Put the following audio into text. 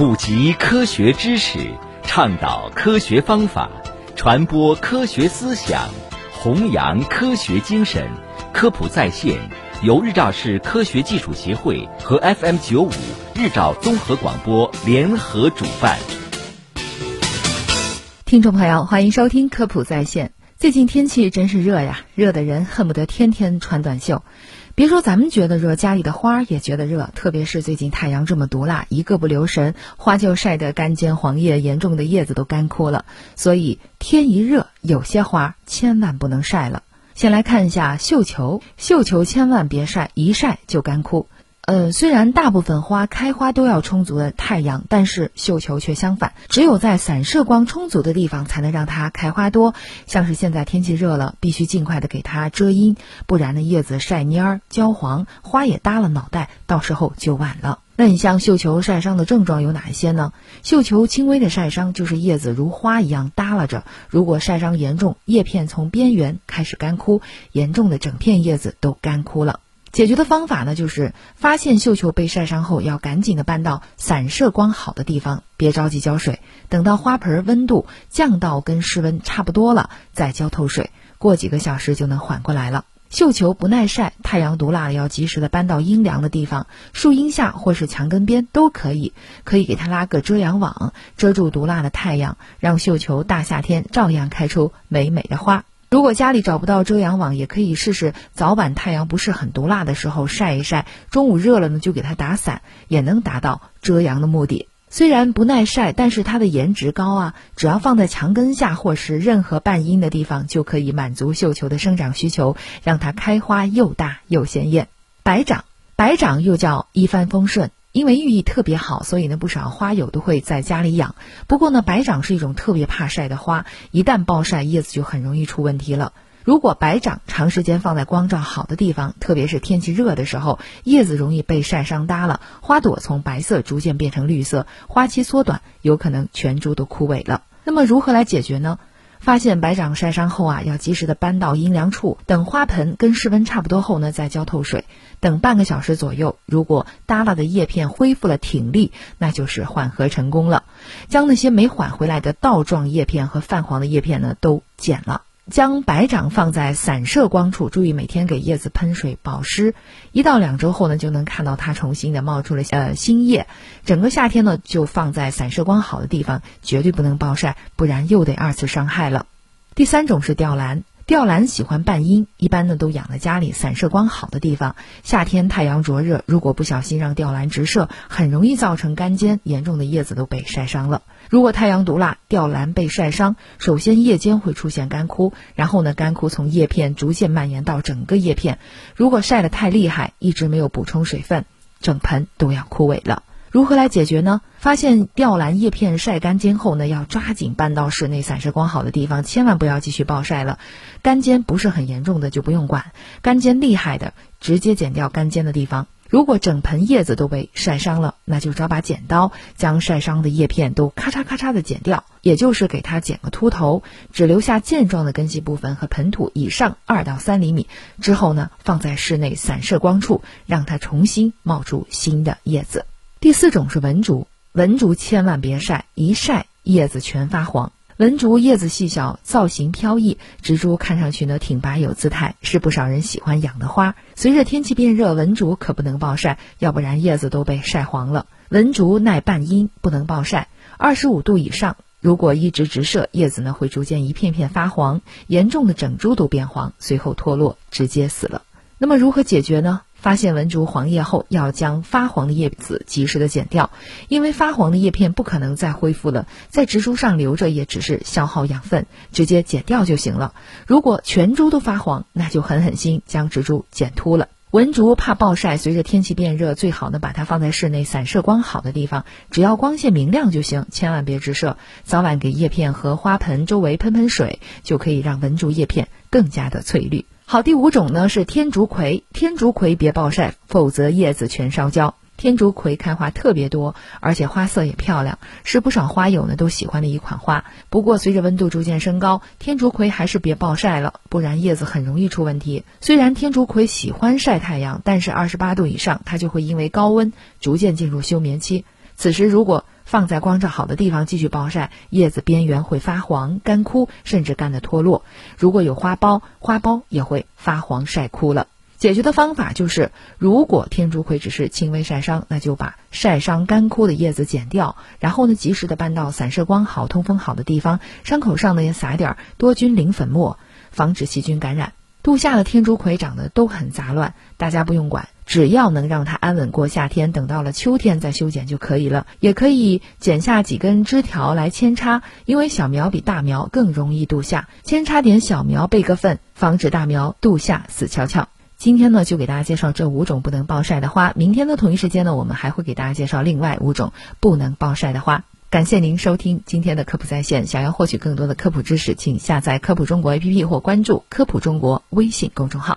普及科学知识，倡导科学方法，传播科学思想，弘扬科学精神。科普在线由日照市科学技术协会和 FM 九五日照综合广播联合主办。听众朋友，欢迎收听科普在线。最近天气真是热呀，热的人恨不得天天穿短袖。别说咱们觉得热，家里的花也觉得热。特别是最近太阳这么毒辣，一个不留神，花就晒得干尖黄叶，严重的叶子都干枯了。所以天一热，有些花千万不能晒了。先来看一下绣球，绣球千万别晒，一晒就干枯。呃，虽然大部分花开花都要充足的太阳，但是绣球却相反，只有在散射光充足的地方才能让它开花多。像是现在天气热了，必须尽快的给它遮阴，不然呢叶子晒蔫儿、焦黄，花也耷了脑袋，到时候就晚了。那你像绣球晒伤的症状有哪一些呢？绣球轻微的晒伤就是叶子如花一样耷拉着，如果晒伤严重，叶片从边缘开始干枯，严重的整片叶子都干枯了。解决的方法呢，就是发现绣球被晒伤后，要赶紧的搬到散射光好的地方，别着急浇水，等到花盆温度降到跟室温差不多了，再浇透水，过几个小时就能缓过来了。绣球不耐晒，太阳毒辣了，要及时的搬到阴凉的地方，树荫下或是墙根边都可以，可以给它拉个遮阳网，遮住毒辣的太阳，让绣球大夏天照样开出美美的花。如果家里找不到遮阳网，也可以试试早晚太阳不是很毒辣的时候晒一晒，中午热了呢就给它打伞，也能达到遮阳的目的。虽然不耐晒，但是它的颜值高啊，只要放在墙根下或是任何半阴的地方，就可以满足绣球的生长需求，让它开花又大又鲜艳。白掌，白掌又叫一帆风顺。因为寓意特别好，所以呢，不少花友都会在家里养。不过呢，白掌是一种特别怕晒的花，一旦暴晒，叶子就很容易出问题了。如果白掌长时间放在光照好的地方，特别是天气热的时候，叶子容易被晒伤耷了，花朵从白色逐渐变成绿色，花期缩短，有可能全株都枯萎了。那么如何来解决呢？发现白掌晒伤后啊，要及时的搬到阴凉处，等花盆跟室温差不多后呢，再浇透水，等半个小时左右，如果耷拉的叶片恢复了挺立，那就是缓和成功了。将那些没缓回来的倒状叶片和泛黄的叶片呢，都剪了。将白掌放在散射光处，注意每天给叶子喷水保湿。一到两周后呢，就能看到它重新的冒出了呃新叶。整个夏天呢，就放在散射光好的地方，绝对不能暴晒，不然又得二次伤害了。第三种是吊兰。吊兰喜欢半阴，一般呢都养在家里散射光好的地方。夏天太阳灼热，如果不小心让吊兰直射，很容易造成干尖，严重的叶子都被晒伤了。如果太阳毒辣，吊兰被晒伤，首先叶尖会出现干枯，然后呢干枯从叶片逐渐蔓延到整个叶片。如果晒得太厉害，一直没有补充水分，整盆都要枯萎了。如何来解决呢？发现吊兰叶片晒干尖后呢，要抓紧搬到室内散射光好的地方，千万不要继续暴晒了。干尖不是很严重的就不用管，干尖厉害的直接剪掉干尖的地方。如果整盆叶子都被晒伤了，那就找把剪刀将晒伤的叶片都咔嚓咔嚓的剪掉，也就是给它剪个秃头，只留下健壮的根系部分和盆土以上二到三厘米。之后呢，放在室内散射光处，让它重新冒出新的叶子。第四种是文竹，文竹千万别晒，一晒叶子全发黄。文竹叶子细小，造型飘逸，植株看上去呢挺拔有姿态，是不少人喜欢养的花。随着天气变热，文竹可不能暴晒，要不然叶子都被晒黄了。文竹耐半阴，不能暴晒，二十五度以上。如果一直直射，叶子呢会逐渐一片片发黄，严重的整株都变黄，随后脱落，直接死了。那么如何解决呢？发现文竹黄叶后，要将发黄的叶子及时的剪掉，因为发黄的叶片不可能再恢复了，在植株上留着也只是消耗养分，直接剪掉就行了。如果全株都发黄，那就狠狠心将植株剪秃了。文竹怕暴晒，随着天气变热，最好呢把它放在室内散射光好的地方，只要光线明亮就行，千万别直射。早晚给叶片和花盆周围喷喷水，就可以让文竹叶片更加的翠绿。好，第五种呢是天竺葵。天竺葵别暴晒，否则叶子全烧焦。天竺葵开花特别多，而且花色也漂亮，是不少花友呢都喜欢的一款花。不过随着温度逐渐升高，天竺葵还是别暴晒了，不然叶子很容易出问题。虽然天竺葵喜欢晒太阳，但是二十八度以上，它就会因为高温逐渐进入休眠期。此时如果放在光照好的地方继续暴晒，叶子边缘会发黄、干枯，甚至干的脱落。如果有花苞，花苞也会发黄晒枯了。解决的方法就是，如果天竺葵只是轻微晒伤，那就把晒伤干枯的叶子剪掉，然后呢，及时的搬到散射光好、通风好的地方，伤口上呢也撒点多菌灵粉末，防止细菌感染。度夏的天竺葵长得都很杂乱，大家不用管，只要能让它安稳过夏天，等到了秋天再修剪就可以了。也可以剪下几根枝条来扦插，因为小苗比大苗更容易度夏，扦插点小苗备个份，防止大苗度夏死翘翘。今天呢，就给大家介绍这五种不能暴晒的花。明天的同一时间呢，我们还会给大家介绍另外五种不能暴晒的花。感谢您收听今天的科普在线。想要获取更多的科普知识，请下载科普中国 APP 或关注科普中国微信公众号。